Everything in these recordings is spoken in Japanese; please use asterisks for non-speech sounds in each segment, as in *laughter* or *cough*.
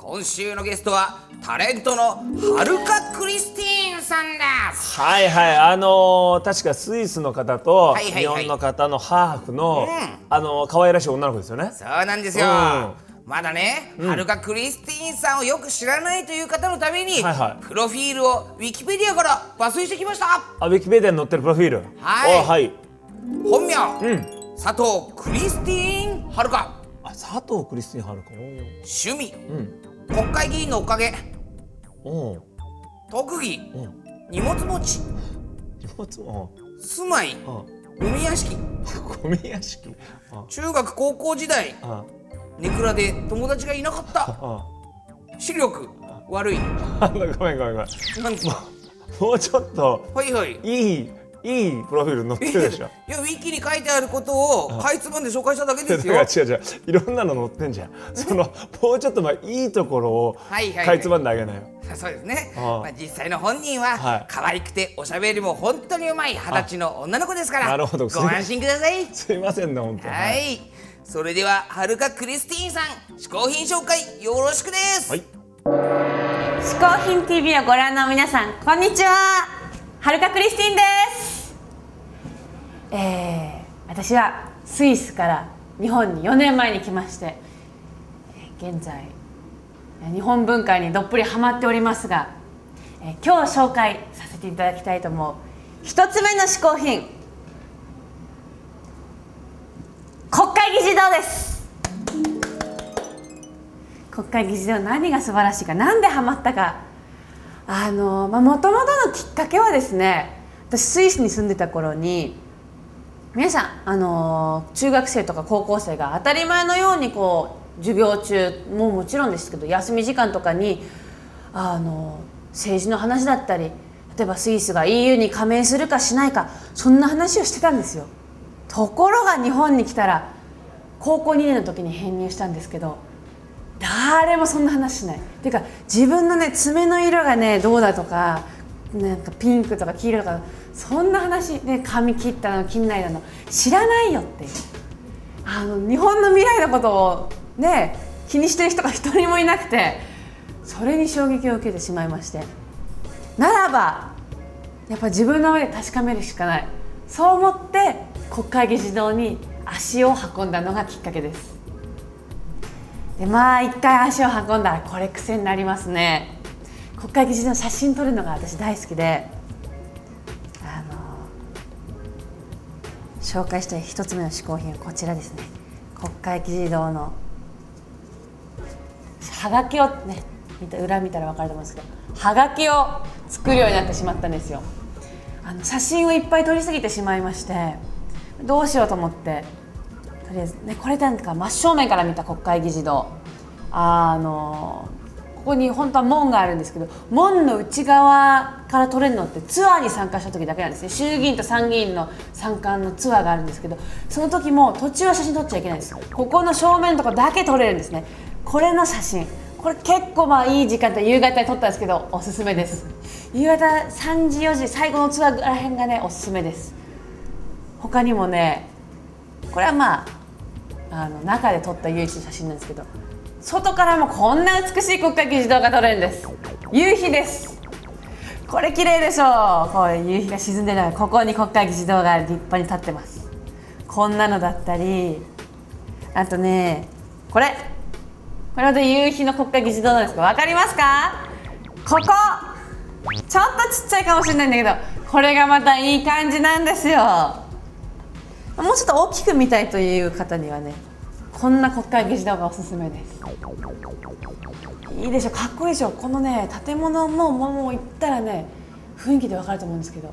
今週のゲストはタレントのはるかクリスティーンさんです。はいはい。あのー確かスイスの方とはいはいはい。日本の方のハーフの、うん。あのー可愛らしい女の子ですよね。そうなんですよ、うまだね、はるかクリスティーンさんをよく知らないという方のために、はいはい。プロフィールをウィキペディアから抜粋してきました。あウィキペディアに載ってるプロフィール？はい。おはい。本名、うん。佐藤クリスティーンはるか。あ佐藤クリスティンはるか趣味。うん。国会議員のおかげ。特技。うん。荷物持ち。荷物？住まい。うん。うん海屋敷。ゴミ屋敷？*laughs* あ中学高校時代。あネクラで友達がいなかった。あ視力。悪い。あ *laughs* ごめんごめんごめん。なんもうちょっと。はいはい。いいいいプロフィール載ってるでしょ。いやウィキに書いてあることをかいつまんで紹介しただけですよ。*laughs* 違う違う違う。いろんなの載ってんじゃん。そのもうちょっとまあいいところをはいはいはい。かいつまんであげなよ。*laughs* そうですね。ああまあ、実際の本人は、はい。可愛くておしゃべりも本当にうまい二十歳の女の子ですからなるほど。ご安心ください。*laughs* すいませんね本当はい。それでははるかクリスティーンさん嗜好品紹介よろしくです、はい。嗜好品 TV をご覧の皆さんこんにちは。はるかクリスティンですえー、私はスイスから日本に4年前に来まして現在日本文化にどっぷりハマっておりますが、えー今日紹介させていただきたいと思う一つ目の嗜好品国会議事堂です。国会議事堂何が素晴らしいかなんでハマったかあのもともとのきっかけはですね私スイスに住んでた頃に皆さんあの中学生とか高校生が当たり前のようにこう授業中ももちろんですけど休み時間とかにあの政治の話だったり例えばスイスが EU に加盟するかしないかそんな話をしてたんですよ。ところが日本に来たら高校2年の時に編入したんですけど誰もそんな話しない。っていうか自分のね爪の色がねどうだとかなんかピンクとか黄色とかそんな話ね髪切ったの切んないの知らないよって。あの日本の未来のことをね気にしてる人が一人もいなくてそれに衝撃を受けてしまいまして。ならばやっぱ自分の目で確かめるしかない。そう思って国会議事堂に足を運んだのがきっかけです。でまあ一回足を運んだらこれ癖になりますね。国会議事堂の写真撮るのが私大好きであの紹介したい一つ目の嗜好品はこちらですね。国会議事堂のはがきをね見た裏見たら分かると思うんですけどはがきを作るようになってしまったんですよ。あの写真をいっぱい撮りすぎてしまいましてどうしようと思ってとりあえずねこれなんか真正面から見た国会議事堂。あのここに本当は門があるんですけど門の内側から撮れるのってツアーに参加した時だけなんですね。衆議院と参議院の参観のツアーがあるんですけどその時も途中は写真撮っちゃいけないんです。ここの正面のとこだけ撮れるんですね。これの写真。これ結構まあいい時間帯夕方に撮ったんですけどおすすめです。夕方3時4時最後のツアーらへんがねおすすめです。他にもねこれはまああの中で撮った唯一の写真なんですけど外からもこんな美しい国会議事堂が撮れるんです。夕日です。これ綺麗でしょう。これ夕日が沈んでるのがここに国会議事堂が立派に立ってます。こんなのだったりあとねこれ。これまた夕日の国会議事堂なんですけど分かりますか？ここ。ちょっとちっちゃいかもしれないんだけどこれがまたいい感じなんですよ。もうちょっと大きく見たいという方にはねこんな国会議事堂がおすすめです。いいでしょかっこいいでしょこのね建物ももう行ったらね雰囲気でわかると思うんですけど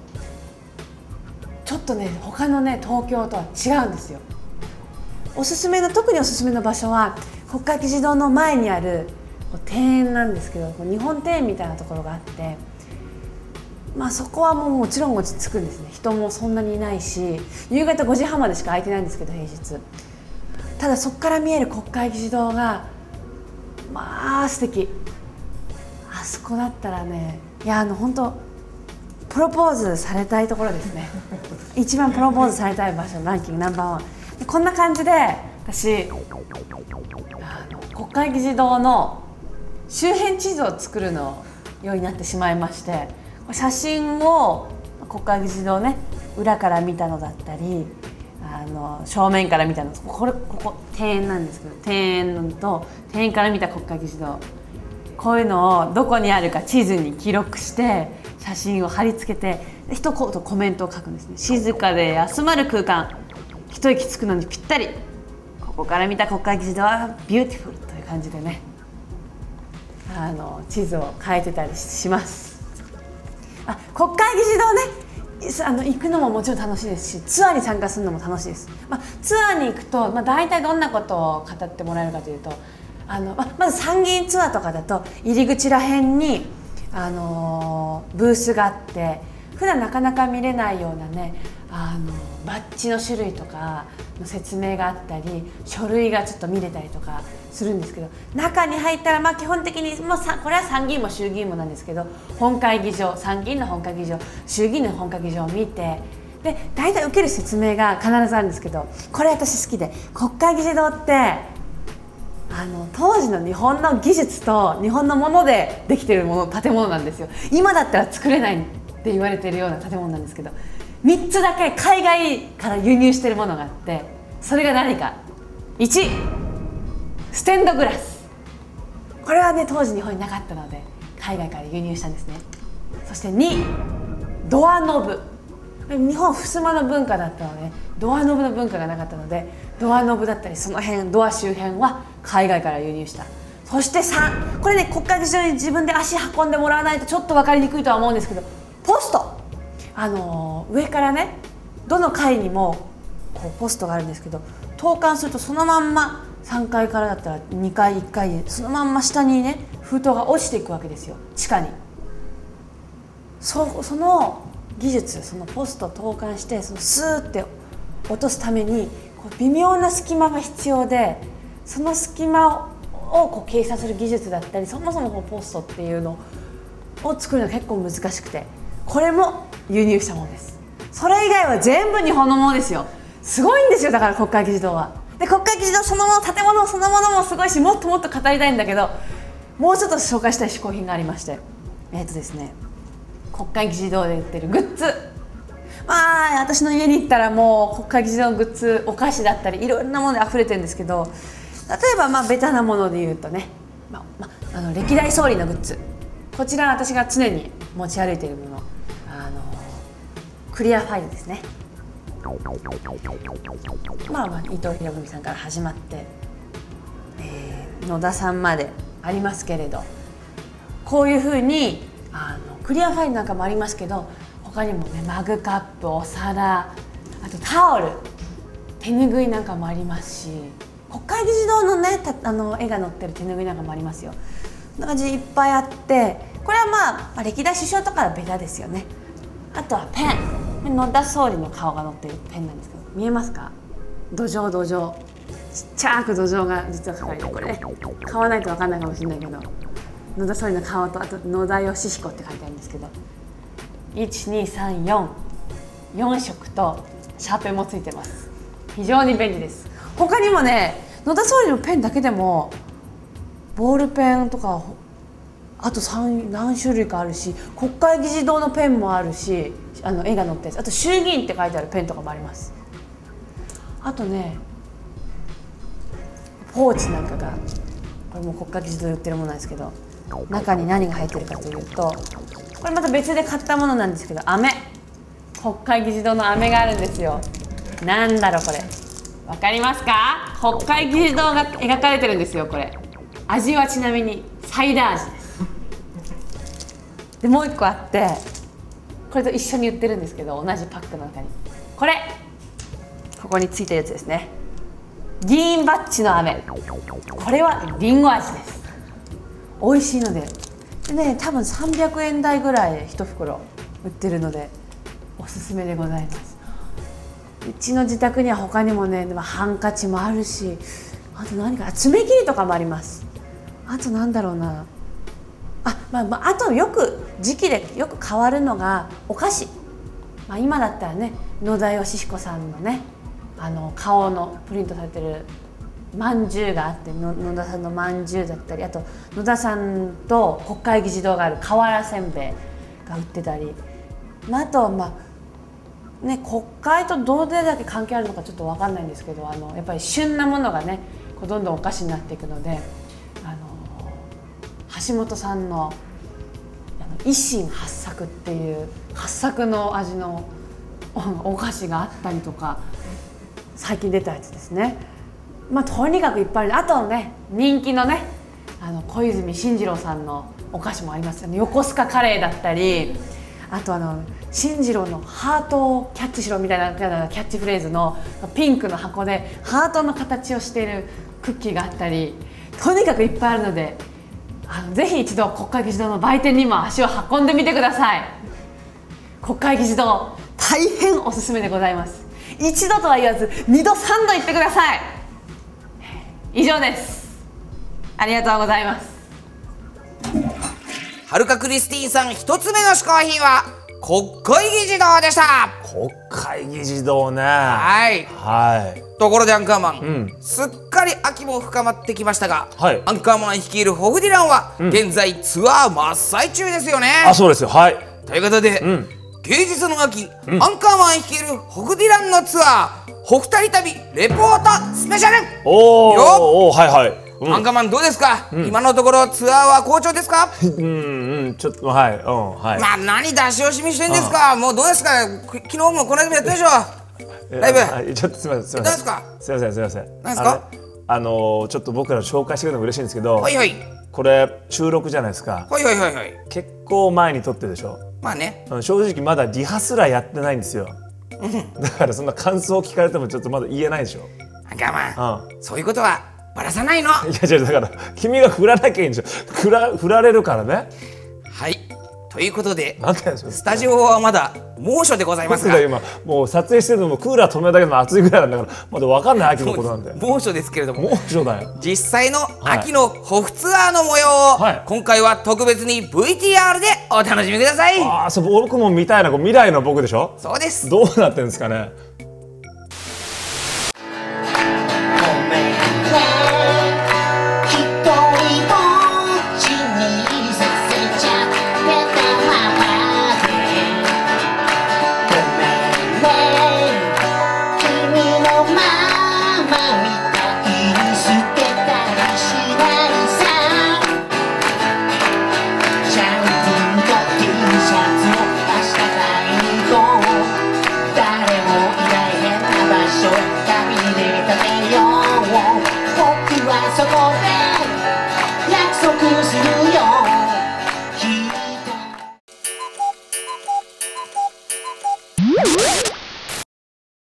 ちょっとね他のね東京とは違うんですよ。おすすめの特におすすめの場所は国会議事堂の前にある庭園なんですけど日本庭園みたいなところがあってまあそこはもうもちろん落ち着くんですね。人もそんなにいないし夕方5時半までしか空いてないんですけど平日。ただそこから見える国会議事堂がまあ素敵。あそこだったらねいやあの本当プロポーズされたいところですね。*laughs* 一番プロポーズされたい場所ランキングナンバーワン。でこんな感じで私あの国会議事堂の周辺地図を作るのようになってしまいまして写真を国会議事堂ね裏から見たのだったりあの正面から見たの。これここ庭園なんですけど庭園と庭園から見た国会議事堂。こういうのをどこにあるか地図に記録して写真を貼り付けて一言コメントを書くんですね。静かで休まる空間。一息つくのにぴったり。ここから見た国会議事堂はビューティフルという感じでね。あの地図を変えてたりします。あ国会議事堂ね。あの行くのももちろん楽しいですしツアーに参加するのも楽しいです、まあ、ツアーに行くと、まあ、大体どんなことを語ってもらえるかというとあの、ままず参議院ツアーとかだと入り口らへんに、あのーブースがあって普段なかなか見れないようなねあのバッジの種類とかの説明があったり書類がちょっと見れたりとかするんですけど中に入ったらまあ基本的にもうさこれは参議院も衆議院もなんですけど本会議場参議院の本会議場衆議院の本会議場を見てで大体受ける説明が必ずあるんですけどこれ私好きで国会議事堂ってあの当時の日本の技術と日本のものでできてるもの建物なんですよ。今だったら作れないって言われてるような建物なんですけど3つだけ海外から輸入してるものがあってそれが何か。1ステンドグラス。これはね当時日本になかったので海外から輸入したんですね。そして2ドアノブ。日本襖の文化だったのでドアノブの文化がなかったのでドアノブだったりその辺ドア周辺は海外から輸入した。そして3これね国会議事堂に自分で足運んでもらわないとちょっと分かりにくいとは思うんですけどポスト。あの上からねどの階にもこうポストがあるんですけど投函するとそのまんま3階からだったら2階1階でそのまんま下にね封筒が落ちていくわけですよ。地下に。そその技術そのポスト投函してそのスーって落とすためにこう微妙な隙間が必要でその隙間をこう計算する技術だったりそもそもこうポストっていうのを作るのが結構難しくて。これも輸入したものです。それ以外は全部日本のものですよ。すごいんですよだから国会議事堂は。で国会議事堂そのもの建物そのものもすごいしもっともっと語りたいんだけどもうちょっと紹介したい嗜好品がありまして。えっ、とですね国会議事堂で売ってるグッズ。まあ私の家に行ったらもう国会議事堂のグッズお菓子だったりいろんなもので溢れてるんですけど例えばまあベタなもので言うとね、まあまあ、の歴代総理のグッズ。こちら私が常に持ち歩いているもの。クリアファイルですね。まあまあ伊藤博文さんから始まって、えー野田さんまでありますけれどこういうふうにあのクリアファイルなんかもありますけど他にもねマグカップお皿あとタオル手ぬぐいなんかもありますし国会議事堂のねたあの絵が載ってる手ぬぐいなんかもありますよ。こんな感じでいっぱいあってこれはまあ、まあ、歴代首相とかはベタですよね。あとはペン。野田総理の顔が載ってるペンなんですけど見えますか？土壌土壌。ちっちゃく土壌が実は書かれてこれ買わないと分かんないかもしれないけど。野田総理の顔とあと野田義彦って書いてあるんですけど。12344色とシャーペンもついてます。非常に便利です。他にもね野田総理のペンだけでもボールペンとかあと何種類かあるし国会議事堂のペンもあるしあの絵が載ったやつあと衆議院って書いてあるペンとかもあります。あとねポーチなんかがこれも国会議事堂で売ってるものなんですけど中に何が入ってるかというとこれまた別で買ったものなんですけど飴。国会議事堂の飴があるんですよ。なんだろうこれ。わかりますか？国会議事堂が描かれてるんですよこれ。味はちなみにサイダー味です。でもう一個あってこれと一緒に売ってるんですけど同じパックの中に。これ。ここについてるやつですね。議員バッジの飴。これはリンゴ味です。美味しいので。でね多分300円台ぐらいで1袋売ってるのでおすすめでございます。うちの自宅には他にもねでもハンカチもあるしあと何か爪切りとかもあります。あとなんだろうな。あ,、まあまあ、あとよく時期でよく変わるのがお菓子、まあ、今だったらね野田佳彦さんのねあの顔のプリントされてるまんじゅうがあっての野田さんのまんじゅうだったりあと野田さんと国会議事堂がある瓦せんべいが売ってたり、まあ、あとはまあね国会とどれだけ関係あるのかちょっと分かんないんですけどあのやっぱり旬なものがねこうどんどんお菓子になっていくので。橋本さんの維新八作っていう八作の味の *laughs* お菓子があったりとか最近出たやつですね。まあとにかくいっぱいあるあとね人気のねあの小泉進次郎さんのお菓子もありますよね横須賀カレーだったりあとあの進次郎のハートをキャッチしろみたいなキャッチフレーズのピンクの箱でハートの形をしているクッキーがあったりとにかくいっぱいあるのであのぜひ一度国会議事堂の売店にも足を運んでみてください。国会議事堂大変おすすめでございます。一度とは言わず二度三度行ってください。以上です。ありがとうございます。はるかクリスティーンさん一つ目の試行品は？国会議事堂でした。国会議事堂ね。はい。はい。ところでアンカーマン、うん。すっかり秋も深まってきましたが、はい。アンカーマン率いるホフディランは、現在ツアー真っ最中ですよね。あそうですよ。はい。ということで、ん。芸術の秋、アンカーマン率いるホフディランのツアーホフタリ旅レポートスペシャル。おーおーはいはい。うん。アンカーマンどうですか、今のところツアーは好調ですか？うんうんちょっとはいうんはい。まあ何出し惜しみしてんですか？もうどうですか？く昨日もこの間もやったでしょ？えライブ。あちょっとすみませんすみません。すみませんすみません。何ですか？あのあのーちょっと僕ら紹介してくれるのも嬉しいんですけどはいはい。これ収録じゃないですか。はいはいはいはい。結構前に撮ってるでしょ？まあね。うん正直まだリハすらやってないんですよ。だからそんな感想を聞かれてもちょっとまだ言えないでしょ。アンカーマン。うん。そういうことはバラさないの。いや違うだから君が振らなきゃいいんでしょ。振ら振られるからねはい。ということでスタジオはまだ猛暑でございますが。今もう撮影してるのもクーラー止めるだけでも暑いぐらいなんだからまだ分かんない秋のことなんだよ。猛暑ですけれども。猛暑だよ。実際の秋のホフツアーの模様を、はい。今回は特別に VTR でお楽しみください。ああそう僕も見たいなこう未来の僕でしょ？そうです。どうなってるんですかね？